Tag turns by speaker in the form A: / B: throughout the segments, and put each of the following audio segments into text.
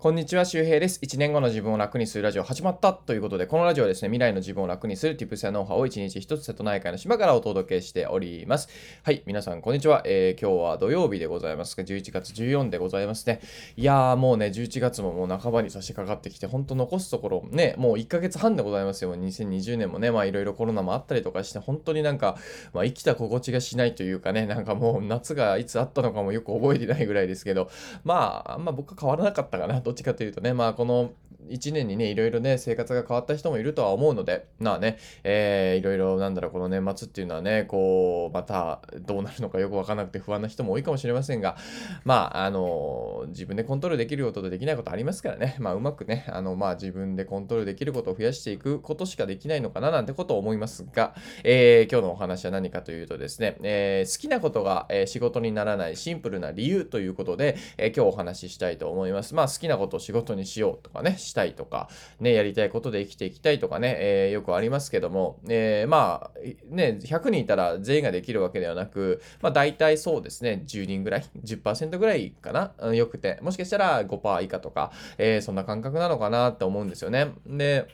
A: こんにちは、周平です。1年後の自分を楽にするラジオ始まったということで、このラジオはですね、未来の自分を楽にする Tips やノウハウを1日1つ瀬戸内海の島からお届けしております。はい、皆さんこんにちは。えー、今日は土曜日でございますが、11月14でございますね。いやー、もうね、11月ももう半ばに差し掛かってきて、ほんと残すところ、ね、もう1ヶ月半でございますよ。2020年もね、まあいろいろコロナもあったりとかして、本当になんか、まあ生きた心地がしないというかね、なんかもう夏がいつあったのかもよく覚えてないぐらいですけど、まあ、あんま僕は変わらなかったかなと。どっちかというとね、まあこの1年にね、いろいろね、生活が変わった人もいるとは思うので、まあね、えー、いろいろなんだろう、この年末っていうのはね、こう、またどうなるのかよくわからなくて不安な人も多いかもしれませんが、まあ、あの、自分でコントロールできることとできないことありますからね、まあ、うまくね、あの、まあ、自分でコントロールできることを増やしていくことしかできないのかななんてことを思いますが、えー、今日のお話は何かというとですね、えー、好きなことが、え仕事にならないシンプルな理由ということで、え今日お話ししたいと思います。まあ、好きなことを仕事にしようとかね、したいとか、ね、やりたいことで生きていきたいとかね、えー、よくありますけども、えー、まあ、ね、100人いたら全員ができるわけではなく、まあ、大体そうですね、10人ぐらい、10%ぐらいかな、よくて、もしかしたら5%以下とか、えー、そんな感覚なのかなって思うんですよね。で、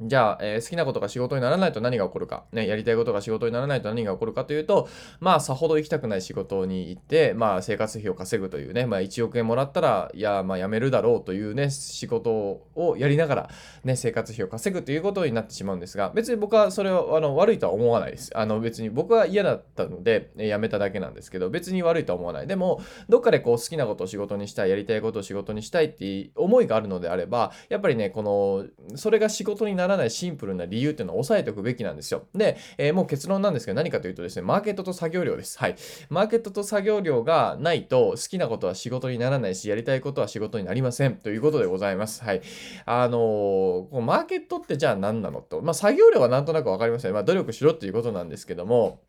A: じゃあ、えー、好きなことが仕事にならないと何が起こるか、ね、やりたいことが仕事にならないと何が起こるかというと、まあ、さほど行きたくない仕事に行って、まあ、生活費を稼ぐというね、まあ、1億円もらったら、いや、まあ、辞めるだろうというね、仕事をやりながら、ね、生活費を稼ぐということになってしまうんですが、別に僕はそれはあの悪いとは思わないです。あの、別に僕は嫌だったので、え辞めただけなんですけど、別に悪いとは思わない。でも、どっかでこう、好きなことを仕事にしたい、やりたいことを仕事にしたいっていう思いがあるのであれば、やっぱりね、この、それが仕事になるならないシンプルな理由っていうのを押さえておくべきなんですよ。で、えー、もう結論なんですけど何かというとですね、マーケットと作業量です。はい。マーケットと作業量がないと好きなことは仕事にならないし、やりたいことは仕事になりません。ということでございます。はい。あのー、こうマーケットってじゃあ何なのと。まあ、作業量はなんとなくわかりません、ね。まあ、努力しろっていうことなんですけども、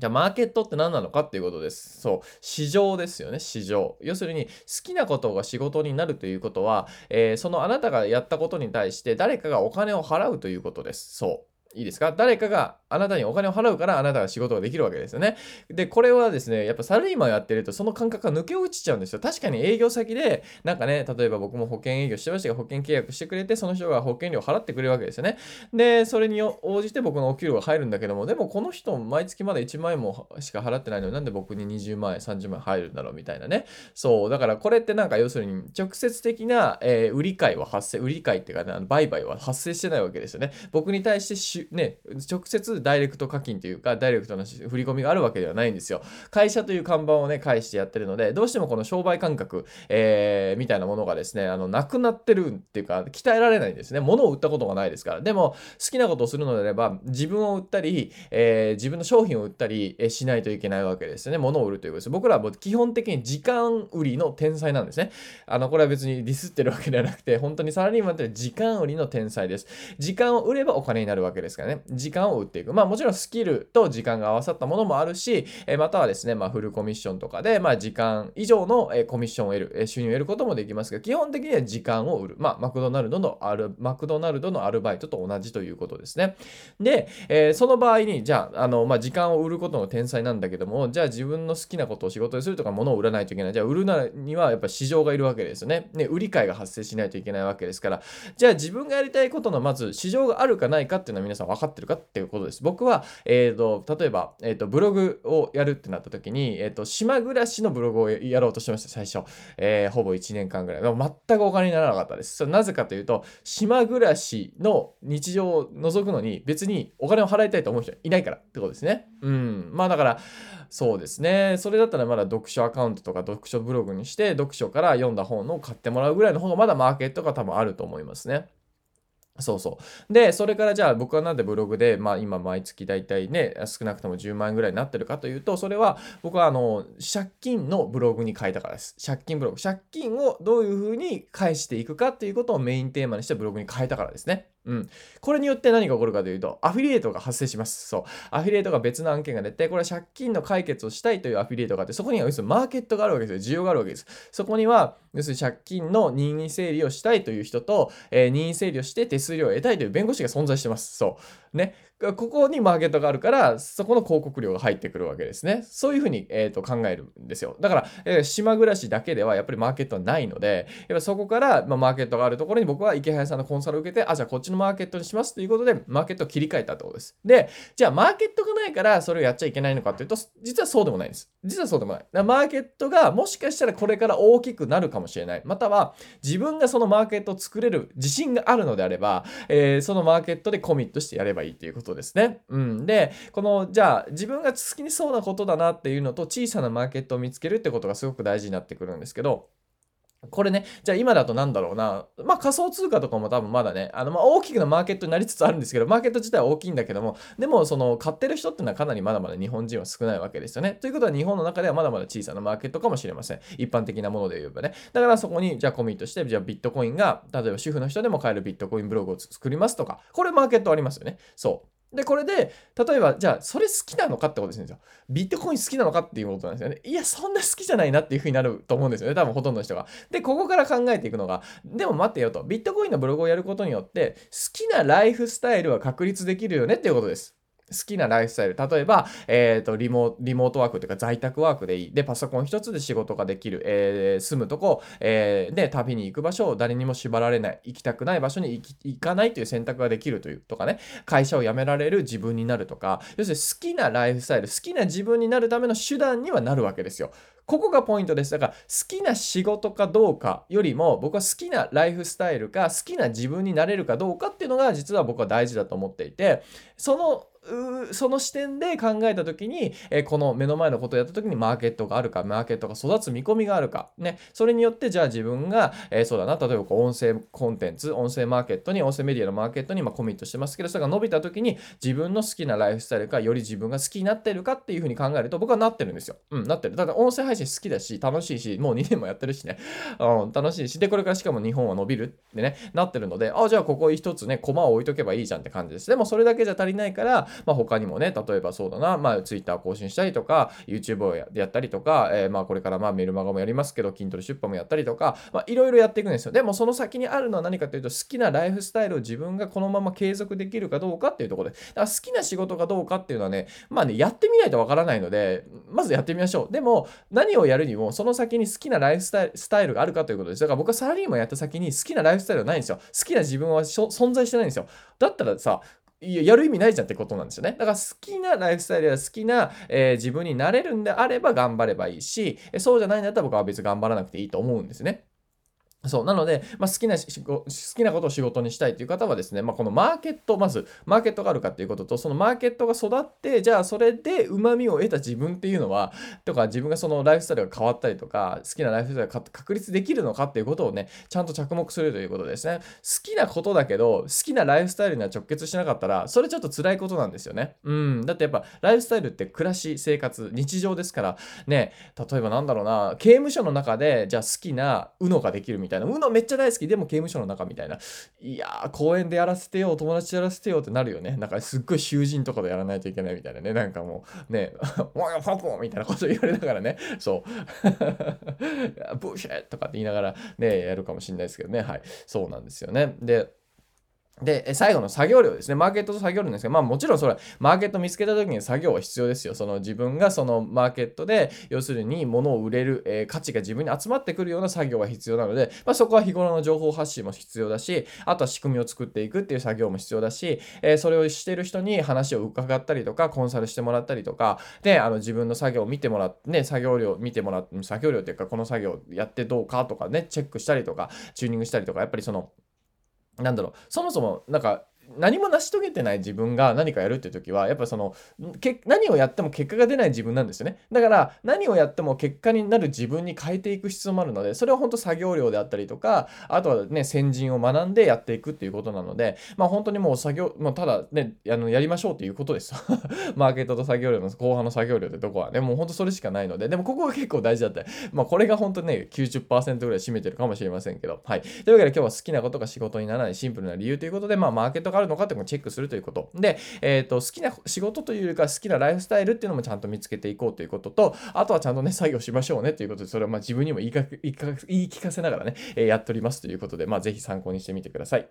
A: じゃあ、マーケットって何なのかっていうことです。そう。市場ですよね、市場。要するに、好きなことが仕事になるということは、えー、そのあなたがやったことに対して誰かがお金を払うということです。そう。いいですか？誰かがあなたにお金を払うからあなたが仕事ができるわけですよね。で、これはですね、やっぱサラリーマンやってるとその感覚が抜け落ちちゃうんですよ。確かに営業先で、なんかね、例えば僕も保険営業してましたが、保険契約してくれて、その人が保険料払ってくれるわけですよね。で、それに応じて僕のお給料が入るんだけども、でもこの人毎月まだ1万円もしか払ってないのになんで僕に20万円、30万円入るんだろう？みたいなね。そう、だからこれってなんか要するに直接的な、えー、売り買いは発生、売り買いっていうかね、売買は発生してないわけですよね。僕に対して、ね、直接ダイレクト課金というか、ダイレクトな振り込みがあるわけではないんですよ。会社という看板をね、返してやってるので、どうしてもこの商売感覚、えー、みたいなものがですね、あの、なくなってるっていうか、鍛えられないんですね。物を売ったことがないですから。でも、好きなことをするのであれば、自分を売ったり、えー、自分の商品を売ったり、しないといけないわけですよね。物を売るということです。僕らはもう基本的に時間売りの天才なんですね。あの、これは別にディスってるわけではなくて、本当にサラリーマンって時間売りの天才です。時間を売ればお金になるわけですですかね。時間を売っていく。まあもちろんスキルと時間が合わさったものもあるし、えまたはですね、まあフルコミッションとかで、まあ時間以上の、えコミッションを得る、え収入を得ることもできますが、基本的には時間を売る。まあマクドナルドのある、マクドナルドのアルバイトと同じということですね。で、えー、その場合に、じゃあ、あの、まあ時間を売ることの天才なんだけども、じゃあ自分の好きなことを仕事にするとか物を売らないといけない。じゃあ売るならにはやっぱ市場がいるわけですよね。ね、売り買いが発生しないといけないわけですから、じゃあ自分がやりたいことのまず市場があるかないかっていうのは皆さんさん分かってるかっていうことです。僕は、えーと、例えば、えーと、ブログをやるってなった時に、えーと、島暮らしのブログをやろうとしてました、最初。えー、ほぼ1年間ぐらい。全くお金にならなかったです。それなぜかというと、島暮らしの日常を覗くのに別にお金を払いたいと思う人いないからってことですね。うん。まあだから、そうですね。それだったらまだ読書アカウントとか読書ブログにして、読書から読んだ本を買ってもらうぐらいの方がまだマーケットが多分あると思いますね。そうそう。で、それからじゃあ僕はなんでブログで、まあ今毎月大体ね、少なくとも10万円ぐらいになってるかというと、それは僕はあの、借金のブログに変えたからです。借金ブログ。借金をどういうふうに返していくかっていうことをメインテーマにしてブログに変えたからですね。うん。これによって何が起こるかというと、アフィリエイトが発生します。そう。アフィリエイトが別の案件が出て、これは借金の解決をしたいというアフィリエイトがあって、そこには要するにマーケットがあるわけですよ。需要があるわけです。そこには、要するに借金の任意整理をしたいという人と、えー、任意整理をして手数料を得たいという弁護士が存在してます。そうね。ここにマーケットがあるから、そこの広告料が入ってくるわけですね。そういうふうに、えー、と考えるんですよ。だから、えー、島暮らしだけではやっぱりマーケットはないので、やっぱそこから、まあ、マーケットがあるところに僕は池原さんのコンサルを受けて、あ、じゃあこっちのマーケットにしますということで、マーケットを切り替えたってことです。で、じゃあマーケットがないからそれをやっちゃいけないのかというと、実はそうでもないんです。実はそうでもない。マーケットがもしかしたらこれから大きくなるかもしれない。または自分がそのマーケットを作れる自信があるのであれば、えー、そのマーケットでコミットしてやればいいということですね。うん。で、この、じゃあ自分が好きにそうなことだなっていうのと小さなマーケットを見つけるってことがすごく大事になってくるんですけど、これね、じゃあ今だとなんだろうな。まあ仮想通貨とかも多分まだね、あのまあ大きくなマーケットになりつつあるんですけど、マーケット自体は大きいんだけども、でもその買ってる人っていうのはかなりまだまだ日本人は少ないわけですよね。ということは日本の中ではまだまだ小さなマーケットかもしれません。一般的なもので言えばね。だからそこにじゃあコミットして、じゃあビットコインが、例えば主婦の人でも買えるビットコインブログを作りますとか、これマーケットありますよね。そう。で、これで、例えば、じゃあ、それ好きなのかってことですよ。ビットコイン好きなのかっていうことなんですよね。いや、そんな好きじゃないなっていうふうになると思うんですよね。多分ほとんどの人が。で、ここから考えていくのが、でも待ってよと。ビットコインのブログをやることによって、好きなライフスタイルは確立できるよねっていうことです。好きなライフスタイル。例えば、えっ、ー、と、リモリモートワークというか在宅ワークでいい。で、パソコン一つで仕事ができる。えー、住むとこ、えー、で、旅に行く場所を誰にも縛られない。行きたくない場所に行行かないという選択ができるという、とかね。会社を辞められる自分になるとか。要するに好きなライフスタイル、好きな自分になるための手段にはなるわけですよ。ここがポイントです。だから好きな仕事かどうかよりも僕は好きなライフスタイルか好きな自分になれるかどうかっていうのが実は僕は大事だと思っていてそのその視点で考えた時に、えこの目の前のことをやった時にマーケットがあるか、マーケットが育つ見込みがあるか、ね、それによってじゃあ自分が、え、そうだな、例えばこう音声コンテンツ、音声マーケットに、音声メディアのマーケットに今コミットしてますけど、それが伸びた時に自分の好きなライフスタイルか、より自分が好きになってるかっていうふうに考えると僕はなってるんですよ。うん、なってる。ただ音声配信好きだし、楽しいし、もう2年もやってるしね、うん、楽しいし、で、これからしかも日本は伸びるってね、なってるので、あ、じゃあここ一つね、コマを置いとけばいいじゃんって感じです。でもそれだけじゃ足りないから、まあ他にもね、例えばそうだな、まあ、Twitter 更新したりとか、YouTube をやったりとか、えー、まあ、これからまあメルマガもやりますけど、筋トレ出版もやったりとか、まあ、いろいろやっていくんですよ。でも、その先にあるのは何かというと、好きなライフスタイルを自分がこのまま継続できるかどうかっていうところで、だから好きな仕事かどうかっていうのはね、まあね、やってみないとわからないので、まずやってみましょう。でも、何をやるにも、その先に好きなライフスタイルがあるかということです。だから僕はサラリーマンやった先に好きなライフスタイルはないんですよ。好きな自分は存在してないんですよ。だったらさ、やる意味ないじゃんってことなんですよね。だから好きなライフスタイルや好きな、えー、自分になれるんであれば頑張ればいいし、そうじゃないんだったら僕は別に頑張らなくていいと思うんですね。そう。なので、まあ、好きな、好きなことを仕事にしたいという方はですね、まあ、このマーケット、まず、マーケットがあるかっていうことと、そのマーケットが育って、じゃあ、それで旨味を得た自分っていうのは、とか、自分がそのライフスタイルが変わったりとか、好きなライフスタイルが確立できるのかっていうことをね、ちゃんと着目するということですね。好きなことだけど、好きなライフスタイルには直結しなかったら、それちょっと辛いことなんですよね。うん。だってやっぱ、ライフスタイルって暮らし、生活、日常ですから、ね、例えばなんだろうな、刑務所の中で、じゃあ好きな UNO ができるみたいな、UNO めっちゃ大好き。でも刑務所の中みたいな。いやー公園でやらせてよ友達やらせてよってなるよね。なんかすっごい囚人とかでやらないといけないみたいなね。なんかもうね「おいファコみたいなこと言われながらね。そう。ブーシェとかって言いながらねやるかもしれないですけどね。はい。そうなんですよね。でで、最後の作業量ですね。マーケットと作業量ですけど、まあもちろんそれ、マーケット見つけた時に作業は必要ですよ。その自分がそのマーケットで、要するに物を売れる、えー、価値が自分に集まってくるような作業が必要なので、まあそこは日頃の情報発信も必要だし、あとは仕組みを作っていくっていう作業も必要だし、えー、それをしてる人に話を伺ったりとか、コンサルしてもらったりとか、で、あの自分の作業を見てもらって、ね、作業量見てもらって、作業量っていうか、この作業やってどうかとかね、チェックしたりとか、チューニングしたりとか、やっぱりその、なんだろう、そもそも、なんか、何も成し遂げてない自分が何かやるって時はやっぱそのけ何をやっても結果が出ない自分なんですよね。だから何をやっても結果になる自分に変えていく必要もあるのでそれは本当作業量であったりとかあとはね先人を学んでやっていくっていうことなのでまあ本当にもう作業もうただねあのやりましょうっていうことです。マーケットと作業量の後半の作業量ってとこはねもう本当それしかないので。でもここが結構大事だった。まあこれが本当ね90%ぐらい占めてるかもしれませんけど。はい。というわけで今日は好きなことが仕事にならないシンプルな理由ということでまあマーケットがあるのかっていうのをチェックするということ。で、えっ、ー、と、好きな仕事というよりか好きなライフスタイルっていうのもちゃんと見つけていこうということと、あとはちゃんとね、作業しましょうねということで、それはまあ自分にも言いか言い聞かせながらね、えー、やっておりますということで、まあぜひ参考にしてみてください。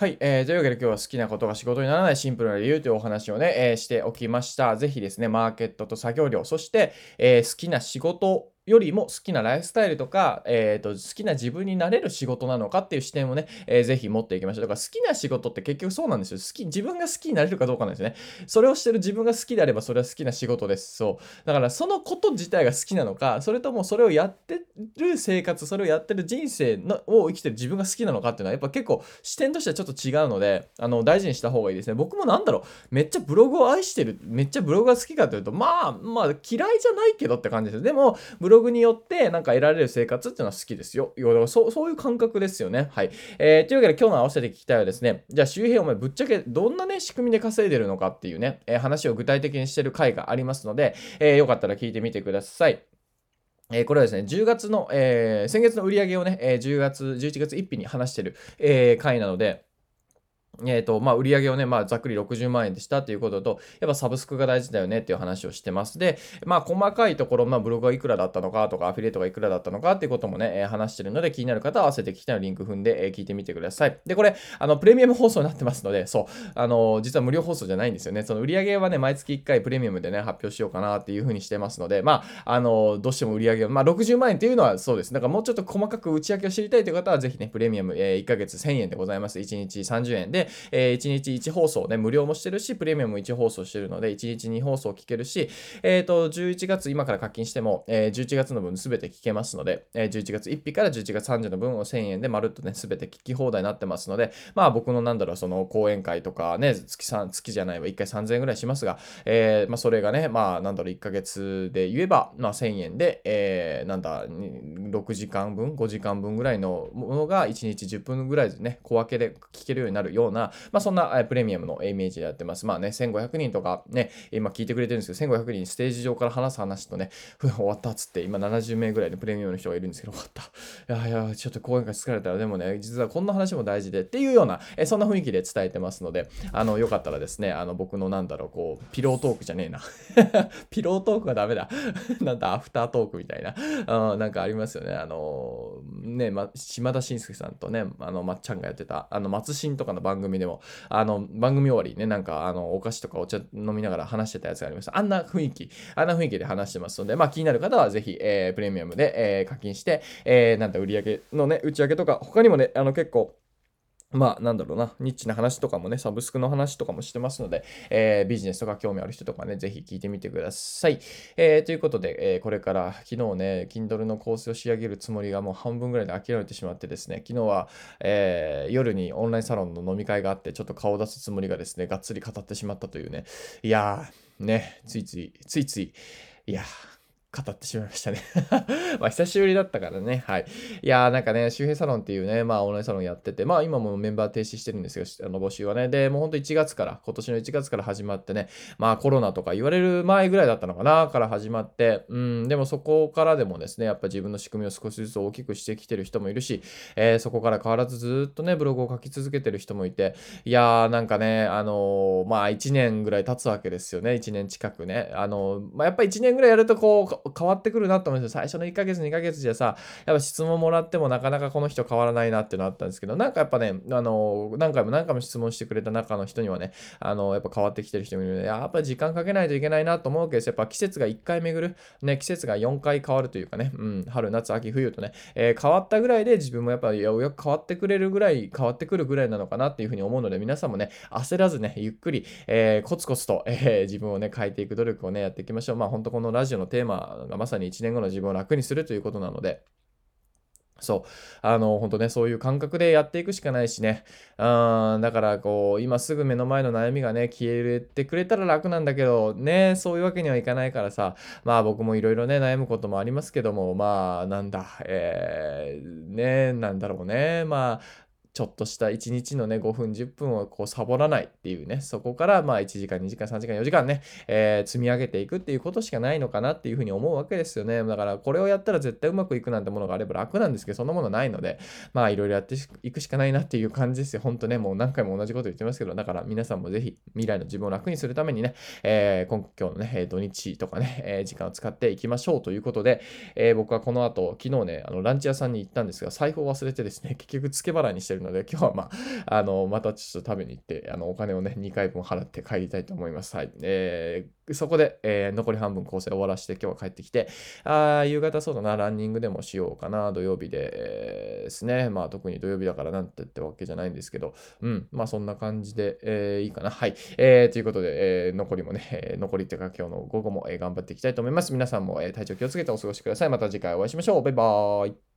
A: はい、えー、というわけで今日は好きなことが仕事にならないシンプルな理由というお話をね、えー、しておきました。ぜひですね、マーケットと作業量、そして、えー、好きな仕事よりも好きなライフスタイルとか、えっ、ー、と、好きな自分になれる仕事なのかっていう視点をね、えー、ぜひ持っていきましょう。だから好きな仕事って結局そうなんですよ。好き、自分が好きになれるかどうかなんですね。それをしてる自分が好きであればそれは好きな仕事です。そう。だからそのこと自体が好きなのか、それともそれをやってる生活、それをやってる人生のを生きてる自分が好きなのかっていうのはやっぱ結構視点としてはちょっと違うので、あの、大事にした方がいいですね。僕もなんだろう、めっちゃブログを愛してる、めっちゃブログが好きかというと、まあ、まあ嫌いじゃないけどって感じです。でも、ブログによって、なんか得られる生活っていうのは好きですよ。そうそういう感覚ですよね。はい。えー、というわけで今日の合わせて聞きたいはですね、じゃあ周平お前ぶっちゃけどんなね、仕組みで稼いでるのかっていうね、えー、話を具体的にしてる回がありますので、えー、よかったら聞いてみてください。えー、これはですね、10月の、えー、先月の売り上げをね、えー、10月、11月1日に話してる、えー、回なので、えっ、ー、と、まあ、売り上げをね、まあ、ざっくり60万円でしたっていうことと、やっぱサブスクが大事だよねっていう話をしてます。で、まあ、細かいところ、まあ、ブログがいくらだったのかとか、アフィリエイトがいくらだったのかっていうこともね、話してるので、気になる方は合わせて聞きたいのリンク踏んで、え、聞いてみてください。で、これ、あの、プレミアム放送になってますので、そう、あの、実は無料放送じゃないんですよね。その売り上げはね、毎月1回プレミアムでね、発表しようかなっていうふうにしてますので、まあ、あの、どうしても売り上げを、まあ、60万円っていうのはそうです。だからもうちょっと細かく内訳を知りたいという方は、ぜひね、プレミアム、えー、1ヶ月1000円でございます。1日30円で、えー、1日1放送ね、無料もしてるし、プレミアムも1放送してるので、1日2放送聞けるし、えっ、ー、と、11月、今から課金しても、えー、11月の分すべて聞けますので、えー、11月1日から11月30の分を1000円でまるっとね、すべて聞き放題になってますので、まあ僕のなんだろう、その講演会とかね、月3、月じゃないわ、1回3000円ぐらいしますが、えー、まあそれがね、まあなんだろう、1ヶ月で言えば、まあ1000円で、えー、なんだ、6時間分、5時間分ぐらいのものが1日10分ぐらいでね、小分けで聞けるようになるような、まあそんな、プレミアムのイメージでやってます。まあね、1500人とかね、今聞いてくれてるんですけど、1500人ステージ上から話す話とね、終わったっつって、今70名ぐらいのプレミアムの人がいるんですけど、終わった。いやいや、ちょっと講演会疲れたら、でもね、実はこんな話も大事でっていうような、えそんな雰囲気で伝えてますので、あの、よかったらですね、あの、僕のなんだろう、こう、ピロートークじゃねえな。ピロートークはダメだ。なんだ、アフタートークみたいな。あなんかありますよね。あの、ね、ま、島田紳介さんとね、あの、まっちゃんがやってた、あの、松新とかの番組組でも、あの、番組終わりね、なんか、あの、お菓子とかお茶飲みながら話してたやつがありました。あんな雰囲気、あんな雰囲気で話してますので、まあ気になる方はぜひ、えー、プレミアムで、えー、課金して、えー、なんだ、売り上げのね、打ち上げとか、他にもね、あの結構、まあ、なんだろうな、ニッチな話とかもね、サブスクの話とかもしてますので、えー、ビジネスとか興味ある人とかね、ぜひ聞いてみてください。えー、ということで、えー、これから昨日ね、Kindle のコースを仕上げるつもりがもう半分ぐらいで諦めてしまってですね、昨日は、えー、夜にオンラインサロンの飲み会があって、ちょっと顔を出すつもりがですね、がっつり語ってしまったというね、いやー、ね、ついつい、ついつい、いやー、語ってしまいましたね まあ、久しぶりだったからね。はい。いやー、なんかね、周平サロンっていうね、まあ、オンラインサロンやってて、まあ、今もメンバー停止してるんですよ、あの、募集はね。で、もうほんと1月から、今年の1月から始まってね、まあ、コロナとか言われる前ぐらいだったのかな、から始まって、うん、でもそこからでもですね、やっぱ自分の仕組みを少しずつ大きくしてきてる人もいるし、えー、そこから変わらずずっとね、ブログを書き続けてる人もいて、いやー、なんかね、あのー、まあ、1年ぐらい経つわけですよね、1年近くね。あのー、まあ、やっぱ1年ぐらいやるとこう、変わってくるなと思うんですよ。最初の1ヶ月、2ヶ月じゃさ、やっぱ質問もらってもなかなかこの人変わらないなっていうのあったんですけど、なんかやっぱね、あの、何回も何回も質問してくれた中の人にはね、あの、やっぱ変わってきてる人もいるので、やっぱり時間かけないといけないなと思うけですやっぱ季節が1回巡る、ね、季節が4回変わるというかね、うん、春、夏、秋、冬とね、えー、変わったぐらいで自分もやっぱりようやく変わってくれるぐらい、変わってくるぐらいなのかなっていうふうに思うので、皆さんもね、焦らずね、ゆっくり、えー、コツコツと、えー、自分をね、変えていく努力をね、やっていきましょう。まあ本当このラジオのテーマがまさに1年後の自分を楽にするということなので、そう。あの、本当ね、そういう感覚でやっていくしかないしね。うん、だから、こう、今すぐ目の前の悩みがね、消えてくれたら楽なんだけど、ね、そういうわけにはいかないからさ、まあ僕もいろいろね、悩むこともありますけども、まあ、なんだ、えー、ね、なんだろうね。まあ、ちょっとした1日のね、5分、10分をこうサボらないっていうね、そこからまあ1時間、2時間、3時間、4時間ね、えー、積み上げていくっていうことしかないのかなっていうふうに思うわけですよね。だからこれをやったら絶対うまくいくなんてものがあれば楽なんですけど、そんなものないので、まあいろいろやっていくしかないなっていう感じですよ。ほんとね、もう何回も同じこと言ってますけど、だから皆さんもぜひ未来の自分を楽にするためにね、えー、今日のね、土日とかね、えー、時間を使っていきましょうということで、えー、僕はこの後、昨日ね、あのランチ屋さんに行ったんですが、財布を忘れてですね、結局付け払いにしてるるので、今日はまあ、あの、またちょっと食べに行って、あの、お金をね、2回分払って帰りたいと思います。はい。えー、そこで、えー、残り半分構成終わらして今日は帰ってきて、あ夕方そうだな、ランニングでもしようかな、土曜日で、えー、ですね。まあ、特に土曜日だからなんてってわけじゃないんですけど、うん、まあ、そんな感じで、えー、いいかな。はい。えー、ということで、えー、残りもね、残りっていうか今日の午後も、え頑張っていきたいと思います。皆さんも、え体調気をつけてお過ごしください。また次回お会いしましょう。バイバーイ。